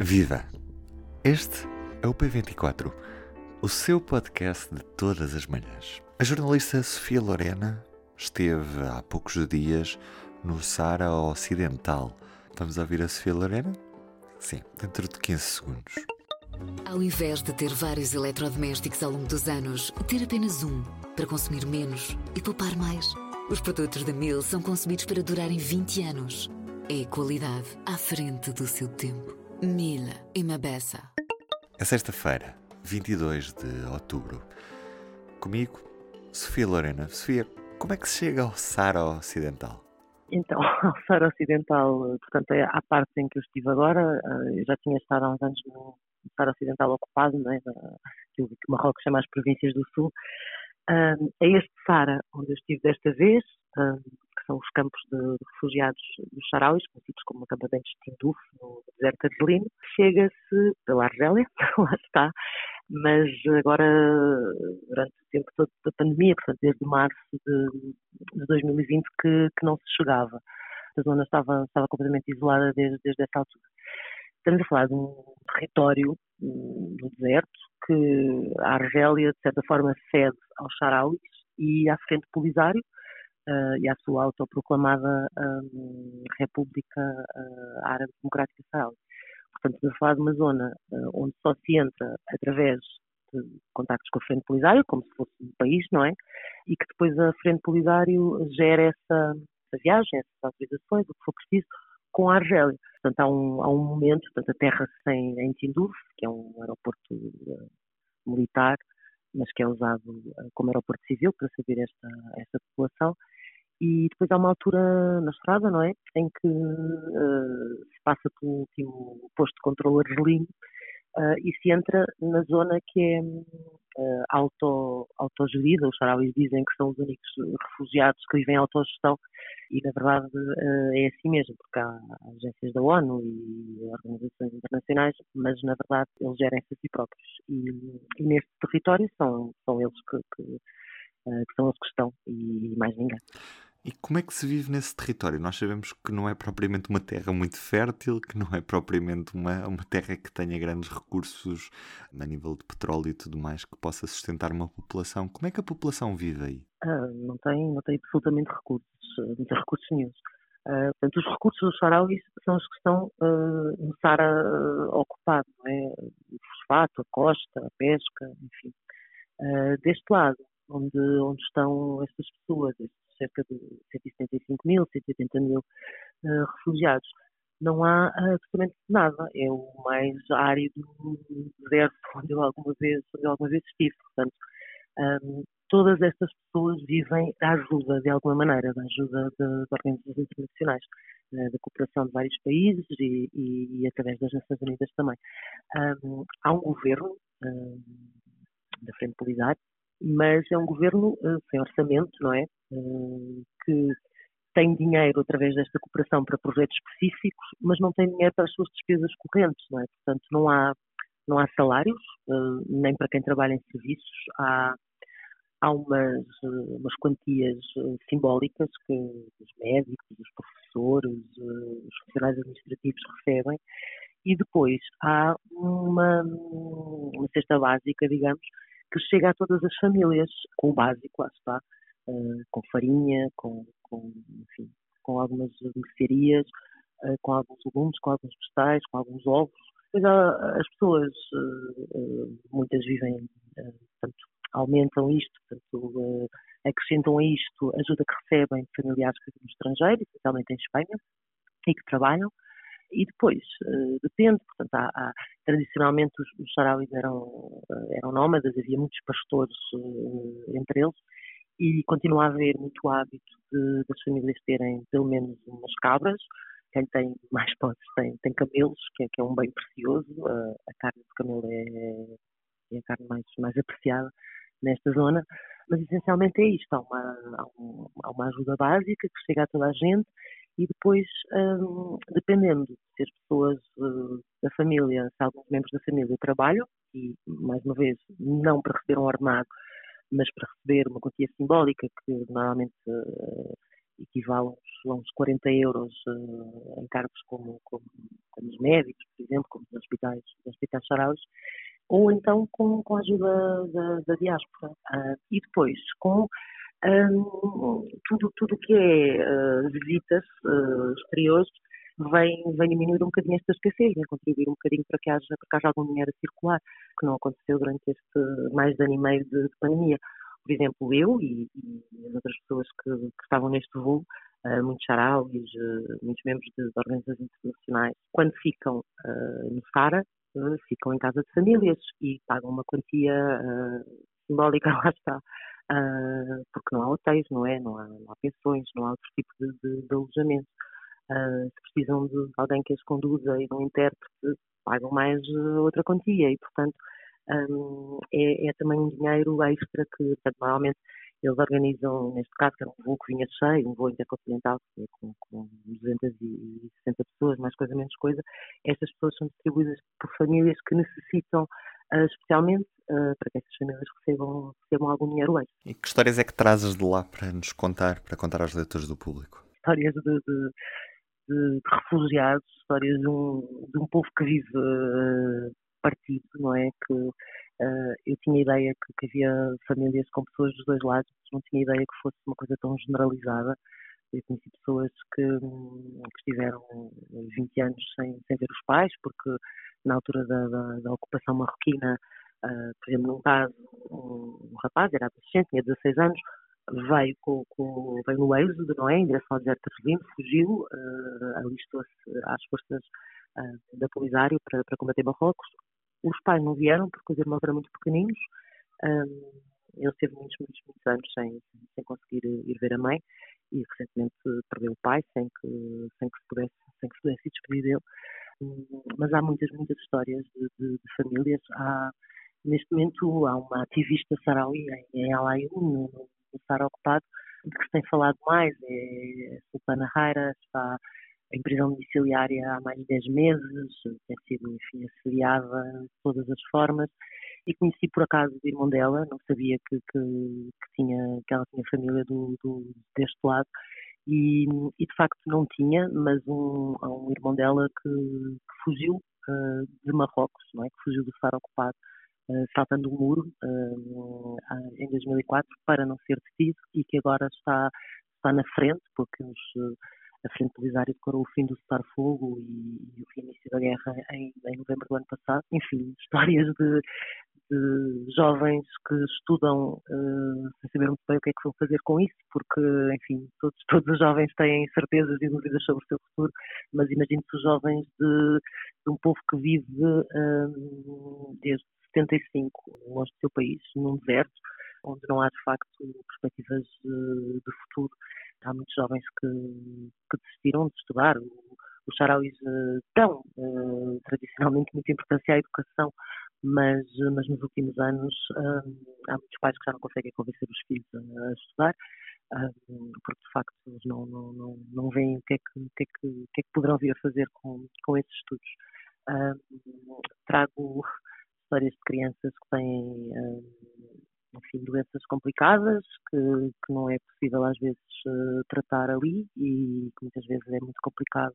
Viva! Este é o P24, o seu podcast de todas as manhãs. A jornalista Sofia Lorena esteve há poucos dias no Saara Ocidental. Vamos ouvir a Sofia Lorena? Sim, dentro de 15 segundos. Ao invés de ter vários eletrodomésticos ao longo dos anos, ter apenas um para consumir menos e poupar mais. Os produtos da Mil são concebidos para durarem 20 anos. É qualidade à frente do seu tempo. Mil e uma beça. É sexta-feira, 22 de outubro. Comigo, Sofia Lorena. Sofia, como é que se chega ao Saara Ocidental? Então, ao Saara Ocidental, portanto, é a parte em que eu estive agora. Eu já tinha estado há uns anos no Saara Ocidental ocupado, não é? aquilo que Marrocos chama as províncias do Sul. É este Saara onde eu estive desta vez, que são os campos de, refugiados dos Sarauis, conhecidos como acampamentos de Tinduf, no deserto argelino. Chega-se pela Argélia, lá está, mas agora, durante o tempo todo da pandemia, portanto, desde março de, de 2020, que, que, não se chegava. A zona estava, estava completamente isolada desde, desde essa altura. Estamos a falar de um território no deserto que a Argélia, de certa forma, cede aos Sarauis e à Frente Polisário, uh, e à sua autoproclamada um, República uh, Árabe Democrática Saharaui. Portanto, estamos a falar de uma zona uh, onde só se entra através de contactos com a Frente Polisário, como se fosse um país, não é? E que depois a Frente Polisário gera essa, essa viagem, essas autorizações, o que for preciso, com a Argélia. Portanto, há um, há um momento, portanto, a terra sem em Tinduf, que é um aeroporto uh, militar, mas que é usado uh, como aeroporto civil para servir esta, esta população, e depois há uma altura na estrada, não é? Em que uh, se passa pelo último posto de controle argelino uh, e se entra na zona que é uh, auto, autogerida. Os sarauis dizem que são os únicos refugiados que vivem em autogestão e, na verdade, uh, é assim mesmo, porque há agências da ONU e organizações internacionais, mas, na verdade, eles gerem-se a si próprios. E, e, neste território são, são eles que, que, que são os que estão e mais ninguém. E como é que se vive nesse território? Nós sabemos que não é propriamente uma terra muito fértil, que não é propriamente uma, uma terra que tenha grandes recursos a nível de petróleo e tudo mais que possa sustentar uma população. Como é que a população vive aí? Ah, não, tem, não tem absolutamente recursos, não tem recursos nenhum. Uh, portanto, os recursos dos sarauis são os que estão uh, no Sara uh, ocupado, não é? o fosfato, a costa, a pesca, enfim. deste lado, onde, onde estão estas pessoas, estes cerca de 175 mil, 180 mil uh, refugiados. Não há absolutamente nada. É o mais árido deserto onde eu alguma vez, onde eu alguma vez estive. Portanto, um, todas estas pessoas vivem da ajuda, de alguma maneira, da ajuda de, organizações internacionais, uh, da cooperação de vários países e, e, e, através das Nações Unidas também. Um, há um governo um, da Frente Polisário mas é um governo uh, sem orçamento, não é? Que tem dinheiro através desta cooperação para projetos específicos, mas não tem dinheiro para as suas despesas correntes, não é? Portanto, não há, não há salários, uh, nem para quem trabalha em serviços, há, há umas, umas quantias simbólicas que os médicos, os professores, os funcionários administrativos recebem, e depois há uma, uma cesta básica, digamos, que chega a todas as famílias, com o básico, lá está, uh, com farinha, com, com, enfim, com algumas mercearias, uh, com alguns legumes, com alguns vegetais, com alguns ovos. Pois as pessoas, uh, muitas vivem, portanto, aumentam isto, portanto, acrescentam a isto ajuda que recebem de familiares que vivem no estrangeiro, especialmente em Espanha, e que trabalham, e depois, uh, depende, portanto, há, há, tradicionalmente os, os sarauis eram, eram nómadas, havia muitos pastores uh, entre eles, e continua a haver muito hábito de, das famílias terem pelo menos umas cabras, quem tem mais podes tem, tem camelos, que é, que é um bem precioso, a carne de camelo é, é a carne mais, mais apreciada nesta zona, mas essencialmente é isto, há uma, há, um, há uma ajuda básica que chega a toda a gente e depois, um, dependendo se as pessoas uh, da família, se alguns membros da família trabalham, e mais uma vez, não para receber um ordenado, mas para receber uma quantia simbólica, que normalmente uh, equivale a uns 40 euros uh, em cargos como, como, como, os médicos, por exemplo, como os hospitais, os hospitais saraus, ou então com, com a ajuda da, da diáspora. Uh, e depois, com um, tudo o que é uh, visitas exteriores, vem, vem diminuir um bocadinho estas escassez, vem contribuir um bocadinho para que, haja, para que haja algum dinheiro a circular, que não aconteceu durante este mais de ano e meio de, de pandemia. Por exemplo, eu e, e, as outras pessoas que, que estavam neste voo, uh, muitos charauis, uh, muitos membros de, organizações internacionais, quando ficam uh, no Sara, ficam em casa de famílias e pagam uma quantia simbólica, lá está, porque não há hotéis, não é? Não há, não há pensões, não há outro tipo de, de, de alojamento uh, se precisam de alguém que as conduza e de um intérprete, pagam mais uh, outra quantia e, portanto, um, é, é, também um dinheiro extra que, portanto, normalmente eles organizam, neste caso, que era um voo que vinha cheio, um voo intercontinental com, com 260 pessoas, mais coisa, menos coisa. Estas pessoas são distribuídas por famílias que necessitam, uh, especialmente, uh, para que essas famílias recebam, recebam algum dinheiro extra. E que histórias é que trazes de lá para nos contar, para contar aos leitores do público? Histórias de, de de, de refugiados, histórias de um, de um povo que vive uh, partido, não é? Que uh, eu tinha ideia que, que, havia famílias com pessoas dos dois lados, não tinha ideia que fosse uma coisa tão generalizada. Eu conheci pessoas que, que estiveram 20 anos sem, sem ver os pais, porque na altura da, da, da ocupação marroquina, uh, por exemplo, num caso, um, um rapaz era adolescente, tinha 16 anos, veio, com, com, veio no êxodo, não é? Em direção ao deserto argelino, fugiu, uh, alistou-se às forças uh, da Polisário para, para combater Marrocos. Os pais não vieram porque os irmãos eram muito pequeninos. Um, ele teve muitos, muitos, muitos anos sem, sem conseguir ir ver a mãe e recentemente perdeu o pai sem que, sem que, se, pudesse, sem que se pudesse despedir dele. Mas há muitas, muitas histórias de, de, de famílias. Há, neste momento há uma ativista saraui em, em Alayoun, no, estar ocupado, de que se tem falado mais é Sultana Raira, está em prisão domiciliária há mais de 10 meses, tem sido, enfim, assediada de todas as formas, e conheci por acaso o irmão dela, não sabia que, que, que tinha, que ela tinha família do, do deste lado, e, e, de facto não tinha, mas um, um irmão dela que, que fugiu uh, de Marrocos, não é? que fugiu do estar ocupado saltando o muro uh, em 2004 para não ser detido e que agora está, está na frente, porque os, uh, a Frente Polisária declarou o fim do cessar-fogo e, e, o reinício da guerra em, em, novembro do ano passado. Enfim, histórias de, de jovens que estudam uh, sem saber muito bem o que é que vão fazer com isso, porque, enfim, todos, todos os jovens têm certezas e dúvidas sobre o seu futuro, mas imagine-se os jovens de, de, um povo que vive uh, desde 75, longe do seu país, num deserto, onde não há de facto perspectivas de, futuro. Há muitos jovens que, que desistiram de estudar. Os sarauis dão uh, tradicionalmente muita importância à educação, mas, mas nos últimos anos há muitos pais que já não conseguem convencer os filhos a, a estudar, porque de facto eles não, não, não, não veem o que, é que, o, que é que, o que é que poderão vir a fazer com, com esses estudos. trago histórias de crianças que têm, hum, enfim, doenças complicadas, que, que não é possível às vezes eh, tratar ali e que muitas vezes é muito complicado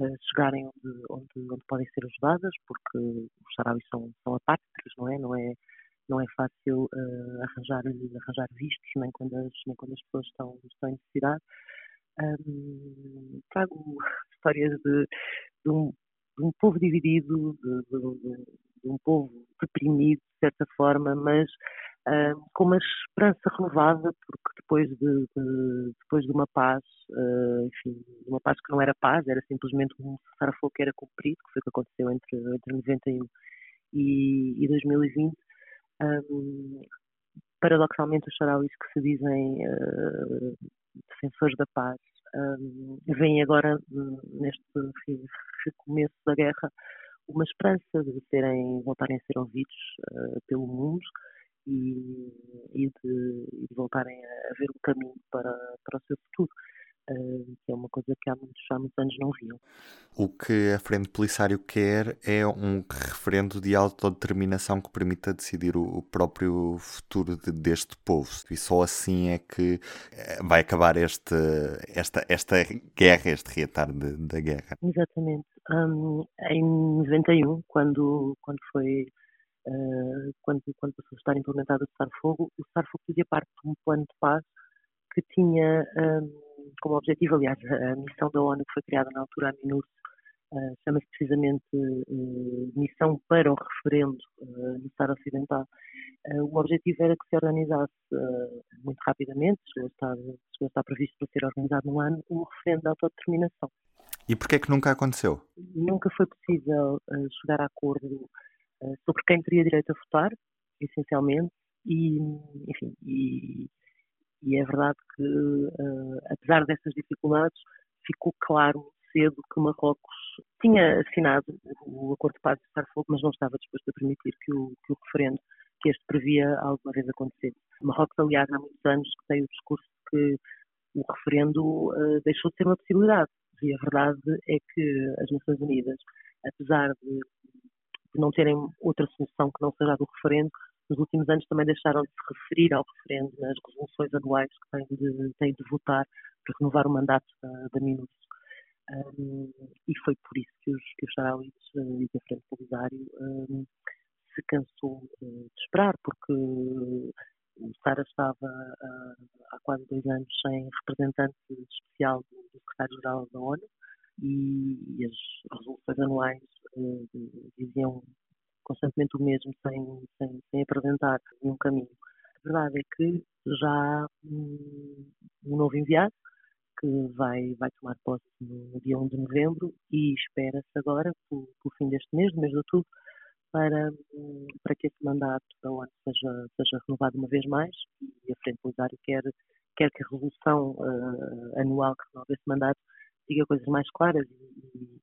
eh, chegarem onde, onde, onde podem ser ajudadas, porque os sarauis são, são apáticos, não é? Não é, não é fácil uh, arranjar, arranjar vistos, nem quando as, nem quando as pessoas estão, estão em necessidade. Um, trago histórias de, de, um, de um povo dividido, de, de um povo deprimido, de certa forma, mas uh, com uma esperança renovada, porque depois de, de depois de uma paz, uh, enfim, uma paz que não era paz, era simplesmente um cessar-fogo que era cumprido, que foi o que aconteceu entre, entre 91 e, e 2020, um, paradoxalmente os sarauis que se dizem uh, defensores da paz um, veem agora neste recomeço da guerra uma esperança de serem, voltarem a ser ouvidos uh, pelo mundo e, e, de, e, de, voltarem a ver um caminho para, para o seu futuro. que é uma coisa que há muitos, há muitos anos não viam. O que a Frente Polisário quer é um referendo de autodeterminação que permita decidir o, próprio futuro de, deste povo. E só assim é que eh, vai acabar este, esta, esta guerra, este reatar da guerra. Exatamente. Em 91, quando, quando foi uh, quando, quando passou a estar implementado o cessar-fogo, o cessar-fogo fazia parte de um plano de paz que tinha um, como objetivo, aliás, a missão da ONU que foi criada na altura, a MINURSO, uh, chama-se precisamente uh, Missão para o Referendo no Sara Ocidental. o objetivo era que se organizasse muito rapidamente, chegou a, estar previsto para ser organizado no ano, um referendo de autodeterminação. E porquê é que nunca aconteceu? Nunca foi possível chegar a acordo sobre quem teria direito a votar, essencialmente, e, enfim, e e é verdade que, uh, apesar dessas dificuldades, ficou claro cedo que Marrocos tinha assinado o acordo de paz de cessar-fogo, mas não estava disposto a permitir que o, que o referendo que este previa alguma vez acontecesse. Marrocos, aliás, há muitos anos que tem o discurso que o referendo uh, deixou de ser uma possibilidade. E a verdade é que as Nações Unidas, apesar de, não terem outra solução que não seja a do referendo, nos últimos anos também deixaram de se referir ao referendo nas resoluções anuais que têm de, têm de votar para renovar o mandato da, da MINUS. Um, e foi por isso que os, que uh, e a Frente Polisário um, se cansou uh, de esperar, porque o Sara estava uh, há quase dois anos sem representante especial do secretário-geral da ONU e, as resoluções anuais diziam constantemente o mesmo, sem, sem, sem apresentar nenhum caminho. A verdade é que já há um, um novo enviado que vai, vai tomar posse no dia 1 de novembro e espera-se agora, pelo, pelo, fim deste mês, do mês de outubro, para, para que esse mandato da ONU seja, seja renovado uma vez mais e a Frente Polisário quer, quer que a resolução uh, anual que renova esse mandato diga coisas mais claras e,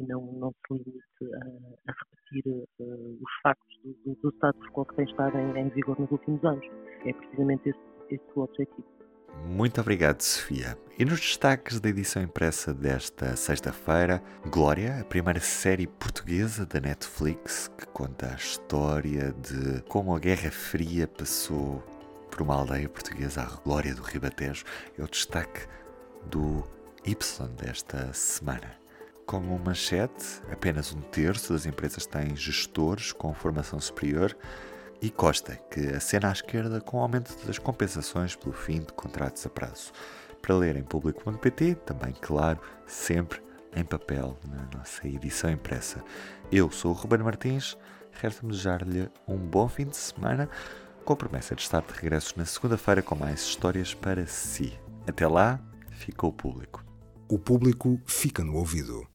e, não, não se limite a, a repetir uh, os factos do, do status quo que tem estado em, em, vigor nos últimos anos. É precisamente esse, esse o objetivo. Muito obrigado, Sofia. E nos destaques da edição impressa desta sexta-feira, Glória, a primeira série portuguesa da Netflix que conta a história de como a Guerra Fria passou por uma aldeia portuguesa, a Glória do Ribatejo, é o destaque do Y desta semana. Como manchete, apenas um terço das empresas têm gestores com formação superior e consta que a cena à esquerda com o aumento das compensações pelo fim de contratos a prazo. Para ler em público.pt, também, claro, sempre em papel na nossa edição impressa. Eu sou o Ruben Martins, resta-me desejar-lhe um bom fim de semana, com promessa de estar de regresso na segunda-feira com mais histórias para si. Até lá, fica o público. O público fica no ouvido.